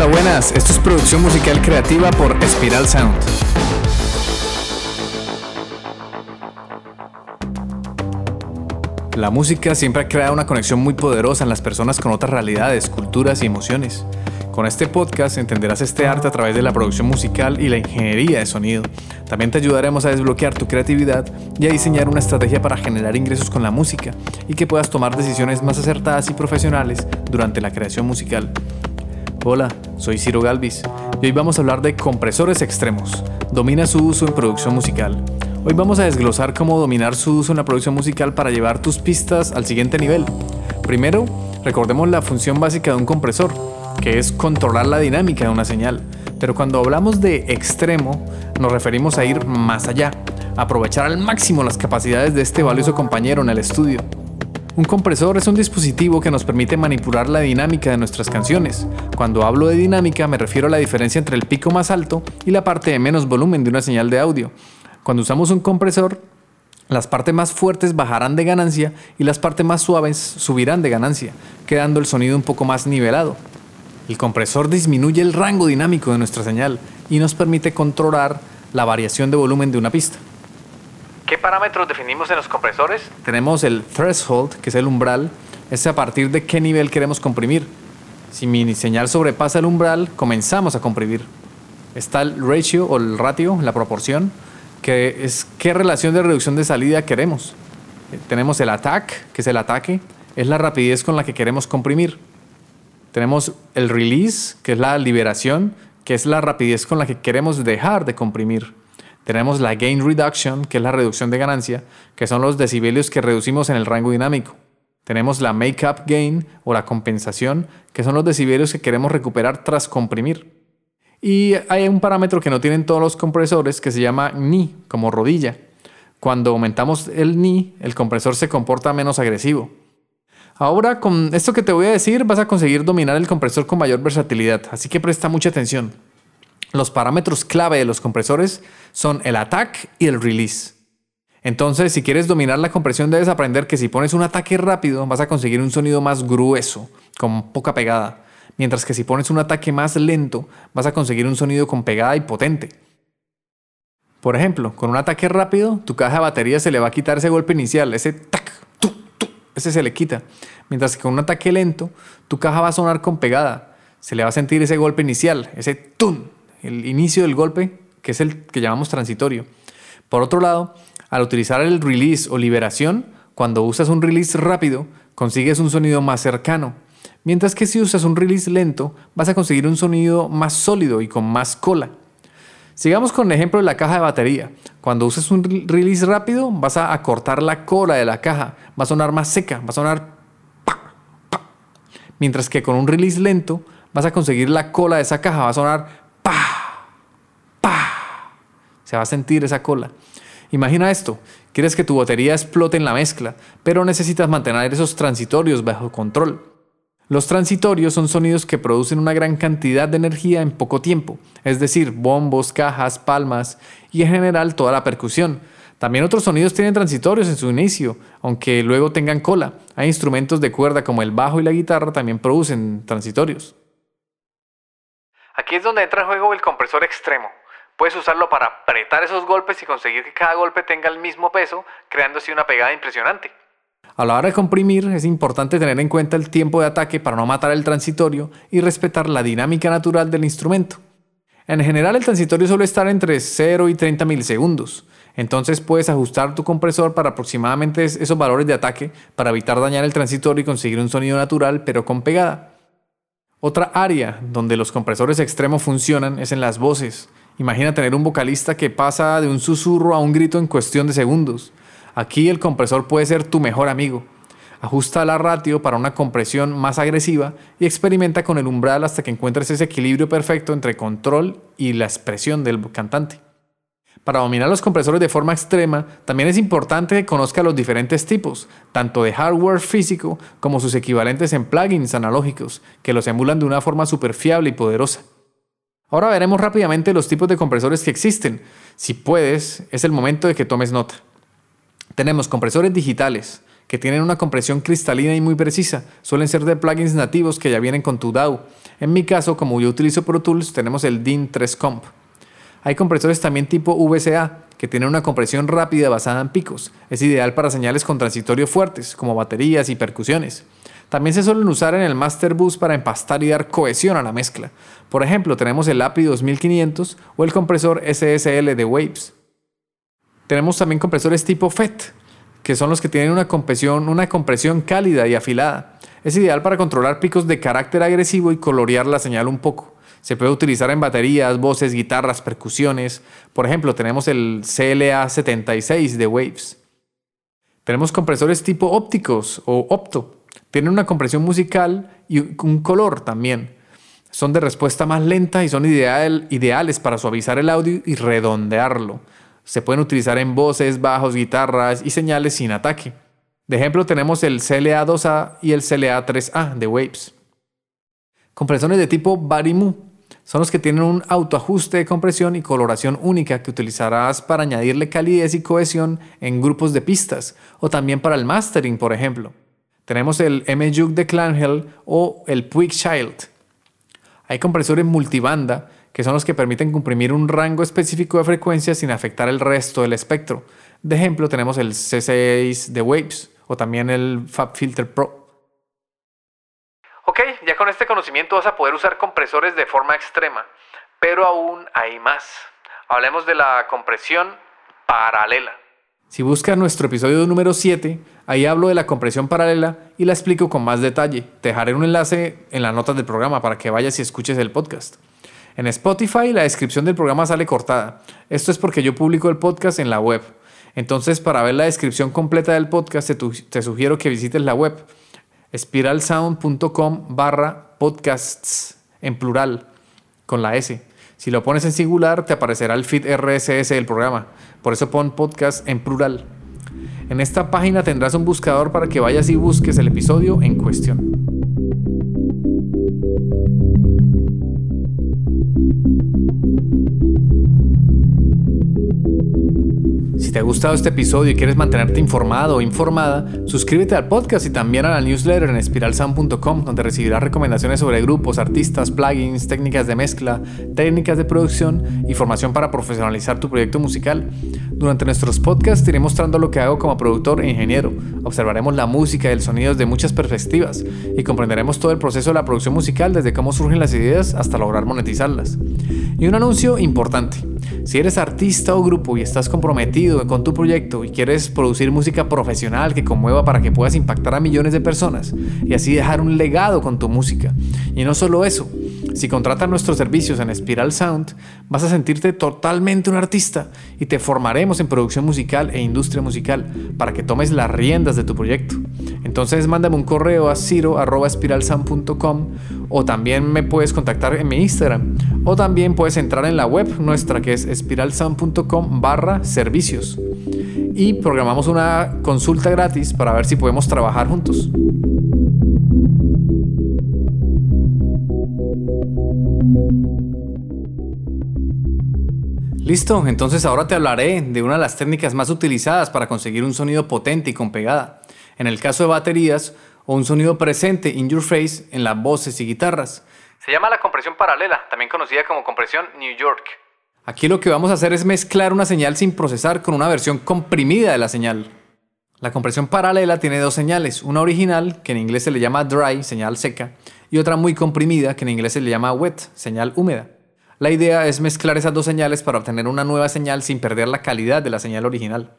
Hola, buenas. Esto es producción musical creativa por Spiral Sound. La música siempre ha creado una conexión muy poderosa en las personas con otras realidades, culturas y emociones. Con este podcast entenderás este arte a través de la producción musical y la ingeniería de sonido. También te ayudaremos a desbloquear tu creatividad y a diseñar una estrategia para generar ingresos con la música y que puedas tomar decisiones más acertadas y profesionales durante la creación musical. Hola, soy Ciro Galvis y hoy vamos a hablar de compresores extremos. Domina su uso en producción musical. Hoy vamos a desglosar cómo dominar su uso en la producción musical para llevar tus pistas al siguiente nivel. Primero, recordemos la función básica de un compresor, que es controlar la dinámica de una señal. Pero cuando hablamos de extremo, nos referimos a ir más allá, aprovechar al máximo las capacidades de este valioso compañero en el estudio. Un compresor es un dispositivo que nos permite manipular la dinámica de nuestras canciones. Cuando hablo de dinámica me refiero a la diferencia entre el pico más alto y la parte de menos volumen de una señal de audio. Cuando usamos un compresor, las partes más fuertes bajarán de ganancia y las partes más suaves subirán de ganancia, quedando el sonido un poco más nivelado. El compresor disminuye el rango dinámico de nuestra señal y nos permite controlar la variación de volumen de una pista. ¿Qué parámetros definimos en los compresores? Tenemos el threshold, que es el umbral, es a partir de qué nivel queremos comprimir. Si mi señal sobrepasa el umbral, comenzamos a comprimir. Está el ratio o el ratio, la proporción, que es qué relación de reducción de salida queremos. Eh, tenemos el attack, que es el ataque, es la rapidez con la que queremos comprimir. Tenemos el release, que es la liberación, que es la rapidez con la que queremos dejar de comprimir. Tenemos la gain reduction, que es la reducción de ganancia, que son los decibelios que reducimos en el rango dinámico. Tenemos la make-up gain o la compensación, que son los decibelios que queremos recuperar tras comprimir. Y hay un parámetro que no tienen todos los compresores que se llama ni, como rodilla. Cuando aumentamos el ni, el compresor se comporta menos agresivo. Ahora, con esto que te voy a decir, vas a conseguir dominar el compresor con mayor versatilidad, así que presta mucha atención. Los parámetros clave de los compresores son el attack y el release. Entonces, si quieres dominar la compresión, debes aprender que si pones un ataque rápido, vas a conseguir un sonido más grueso, con poca pegada mientras que si pones un ataque más lento vas a conseguir un sonido con pegada y potente. Por ejemplo, con un ataque rápido, tu caja de batería se le va a quitar ese golpe inicial, ese tac, tu, tu, ese se le quita. Mientras que con un ataque lento, tu caja va a sonar con pegada, se le va a sentir ese golpe inicial, ese tum, el inicio del golpe, que es el que llamamos transitorio. Por otro lado, al utilizar el release o liberación, cuando usas un release rápido, consigues un sonido más cercano, Mientras que si usas un release lento, vas a conseguir un sonido más sólido y con más cola. Sigamos con el ejemplo de la caja de batería. Cuando usas un release rápido, vas a acortar la cola de la caja, va a sonar más seca, va a sonar. Mientras que con un release lento, vas a conseguir la cola de esa caja, va a sonar. Se va a sentir esa cola. Imagina esto, quieres que tu batería explote en la mezcla, pero necesitas mantener esos transitorios bajo control. Los transitorios son sonidos que producen una gran cantidad de energía en poco tiempo, es decir, bombos, cajas, palmas y en general toda la percusión. También otros sonidos tienen transitorios en su inicio, aunque luego tengan cola. Hay instrumentos de cuerda como el bajo y la guitarra también producen transitorios. Aquí es donde entra en juego el compresor extremo. Puedes usarlo para apretar esos golpes y conseguir que cada golpe tenga el mismo peso, creando así una pegada impresionante. A la hora de comprimir es importante tener en cuenta el tiempo de ataque para no matar el transitorio y respetar la dinámica natural del instrumento. En general el transitorio suele estar entre 0 y 30 milisegundos, entonces puedes ajustar tu compresor para aproximadamente esos valores de ataque para evitar dañar el transitorio y conseguir un sonido natural pero con pegada. Otra área donde los compresores extremos funcionan es en las voces. Imagina tener un vocalista que pasa de un susurro a un grito en cuestión de segundos. Aquí el compresor puede ser tu mejor amigo. Ajusta la ratio para una compresión más agresiva y experimenta con el umbral hasta que encuentres ese equilibrio perfecto entre control y la expresión del cantante. Para dominar los compresores de forma extrema, también es importante que conozca los diferentes tipos, tanto de hardware físico como sus equivalentes en plugins analógicos, que los emulan de una forma súper fiable y poderosa. Ahora veremos rápidamente los tipos de compresores que existen. Si puedes, es el momento de que tomes nota. Tenemos compresores digitales, que tienen una compresión cristalina y muy precisa. Suelen ser de plugins nativos que ya vienen con tu DAW. En mi caso, como yo utilizo Pro Tools, tenemos el DIN 3 Comp. Hay compresores también tipo VCA, que tienen una compresión rápida basada en picos. Es ideal para señales con transitorios fuertes, como baterías y percusiones. También se suelen usar en el Master Bus para empastar y dar cohesión a la mezcla. Por ejemplo, tenemos el API 2500 o el compresor SSL de Waves. Tenemos también compresores tipo FET, que son los que tienen una compresión, una compresión cálida y afilada. Es ideal para controlar picos de carácter agresivo y colorear la señal un poco. Se puede utilizar en baterías, voces, guitarras, percusiones. Por ejemplo, tenemos el CLA76 de Waves. Tenemos compresores tipo ópticos o opto, tienen una compresión musical y un color también. Son de respuesta más lenta y son ideales para suavizar el audio y redondearlo. Se pueden utilizar en voces, bajos, guitarras y señales sin ataque. De ejemplo tenemos el CLA2A y el CLA3A de Waves. Compresores de tipo Barimu son los que tienen un autoajuste de compresión y coloración única que utilizarás para añadirle calidez y cohesión en grupos de pistas o también para el mastering, por ejemplo. Tenemos el M-Juke de Clanhell o el Puig Child. Hay compresores multibanda que son los que permiten comprimir un rango específico de frecuencias sin afectar el resto del espectro. De ejemplo, tenemos el C6 de Waves o también el FabFilter Pro. Ok, ya con este conocimiento vas a poder usar compresores de forma extrema, pero aún hay más. Hablemos de la compresión paralela. Si buscas nuestro episodio número 7, ahí hablo de la compresión paralela y la explico con más detalle. Te dejaré un enlace en las notas del programa para que vayas y escuches el podcast. En Spotify la descripción del programa sale cortada. Esto es porque yo publico el podcast en la web. Entonces, para ver la descripción completa del podcast, te, sugiero que visites la web spiralsound.com barra podcasts en plural con la S. Si lo pones en singular, te aparecerá el feed RSS del programa. Por eso pon podcast en plural. En esta página tendrás un buscador para que vayas y busques el episodio en cuestión. Si te ha gustado este episodio y quieres mantenerte informado o informada, suscríbete al podcast y también a la newsletter en espiralsound.com, donde recibirás recomendaciones sobre grupos, artistas, plugins, técnicas de mezcla, técnicas de producción y formación para profesionalizar tu proyecto musical. Durante nuestros podcasts iré mostrando lo que hago como productor e ingeniero. Observaremos la música y el sonido desde muchas perspectivas y comprenderemos todo el proceso de la producción musical desde cómo surgen las ideas hasta lograr monetizarlas. Y un anuncio importante. Si eres artista o grupo y estás comprometido con tu proyecto y quieres producir música profesional que conmueva para que puedas impactar a millones de personas y así dejar un legado con tu música. Y no solo eso, si contratas nuestros servicios en Spiral Sound, vas a sentirte totalmente un artista y te formaremos en producción musical e industria musical para que tomes las riendas de tu proyecto. Entonces mándame un correo a ciro.espiralsound.com o también me puedes contactar en mi Instagram o también puedes entrar en la web nuestra que es espiralsound.com barra servicios y programamos una consulta gratis para ver si podemos trabajar juntos. Listo, entonces ahora te hablaré de una de las técnicas más utilizadas para conseguir un sonido potente y con pegada. En el caso de baterías, o un sonido presente in your face en las voces y guitarras. Se llama la compresión paralela, también conocida como compresión New York. Aquí lo que vamos a hacer es mezclar una señal sin procesar con una versión comprimida de la señal. La compresión paralela tiene dos señales, una original, que en inglés se le llama dry, señal seca, y otra muy comprimida, que en inglés se le llama wet, señal húmeda. La idea es mezclar esas dos señales para obtener una nueva señal sin perder la calidad de la señal original.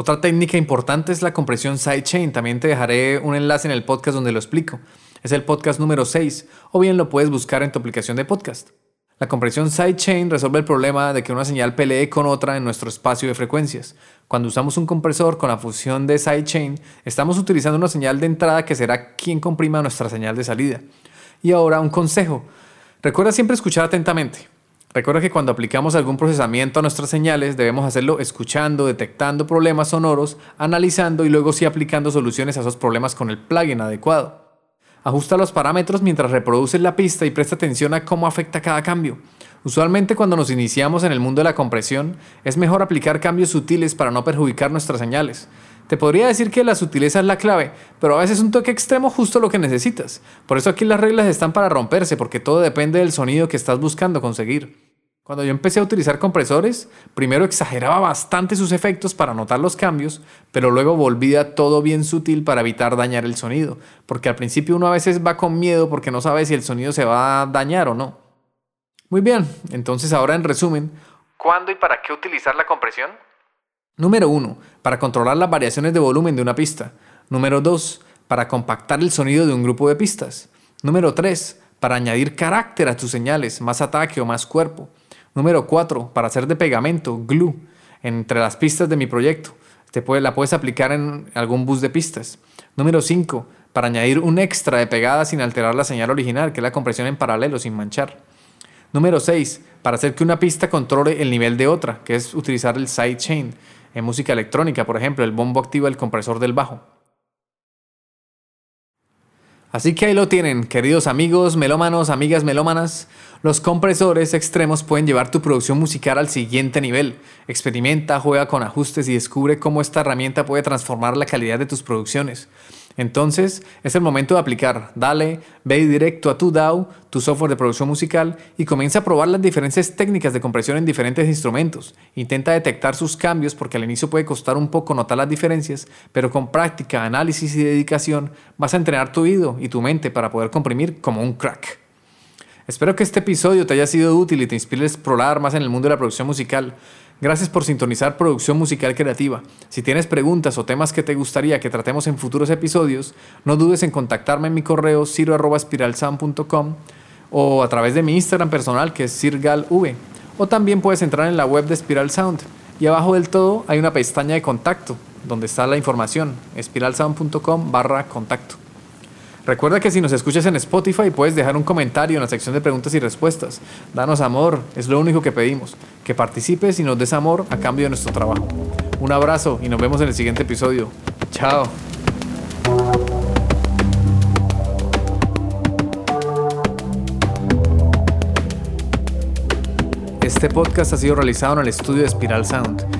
Otra técnica importante es la compresión sidechain. También te dejaré un enlace en el podcast donde lo explico. Es el podcast número 6 o bien lo puedes buscar en tu aplicación de podcast. La compresión sidechain resuelve el problema de que una señal pelee con otra en nuestro espacio de frecuencias. Cuando usamos un compresor con la función de sidechain, estamos utilizando una señal de entrada que será quien comprima nuestra señal de salida. Y ahora un consejo. Recuerda siempre escuchar atentamente. Recuerda que cuando aplicamos algún procesamiento a nuestras señales debemos hacerlo escuchando, detectando problemas sonoros, analizando y luego sí aplicando soluciones a esos problemas con el plugin adecuado. Ajusta los parámetros mientras reproduces la pista y presta atención a cómo afecta cada cambio. Usualmente cuando nos iniciamos en el mundo de la compresión es mejor aplicar cambios sutiles para no perjudicar nuestras señales. Te podría decir que la sutileza es la clave, pero a veces un toque extremo justo lo que necesitas. Por eso aquí las reglas están para romperse, porque todo depende del sonido que estás buscando conseguir. Cuando yo empecé a utilizar compresores, primero exageraba bastante sus efectos para notar los cambios, pero luego volvía todo bien sutil para evitar dañar el sonido, porque al principio uno a veces va con miedo porque no sabe si el sonido se va a dañar o no. Muy bien, entonces ahora en resumen, ¿cuándo y para qué utilizar la compresión? Número 1. Para controlar las variaciones de volumen de una pista. Número 2. Para compactar el sonido de un grupo de pistas. Número 3. Para añadir carácter a tus señales, más ataque o más cuerpo. Número 4. Para hacer de pegamento, glue, entre las pistas de mi proyecto. Te puede, la puedes aplicar en algún bus de pistas. Número 5. Para añadir un extra de pegada sin alterar la señal original, que es la compresión en paralelo sin manchar. Número 6. Para hacer que una pista controle el nivel de otra, que es utilizar el sidechain en música electrónica, por ejemplo, el bombo activa el compresor del bajo. Así que ahí lo tienen, queridos amigos melómanos, amigas melómanas. Los compresores extremos pueden llevar tu producción musical al siguiente nivel. Experimenta, juega con ajustes y descubre cómo esta herramienta puede transformar la calidad de tus producciones. Entonces es el momento de aplicar. Dale, ve directo a tu DAW, tu software de producción musical, y comienza a probar las diferentes técnicas de compresión en diferentes instrumentos. Intenta detectar sus cambios porque al inicio puede costar un poco notar las diferencias, pero con práctica, análisis y dedicación vas a entrenar tu oído y tu mente para poder comprimir como un crack. Espero que este episodio te haya sido útil y te inspire a explorar más en el mundo de la producción musical. Gracias por sintonizar Producción Musical Creativa. Si tienes preguntas o temas que te gustaría que tratemos en futuros episodios, no dudes en contactarme en mi correo ciro.spiralsound.com o a través de mi Instagram personal que es sirgalv. O también puedes entrar en la web de Spiral Sound y abajo del todo hay una pestaña de contacto donde está la información, spiralsound.com barra contacto. Recuerda que si nos escuchas en Spotify puedes dejar un comentario en la sección de preguntas y respuestas. Danos amor, es lo único que pedimos. Que participes y nos des amor a cambio de nuestro trabajo. Un abrazo y nos vemos en el siguiente episodio. Chao. Este podcast ha sido realizado en el estudio de Spiral Sound.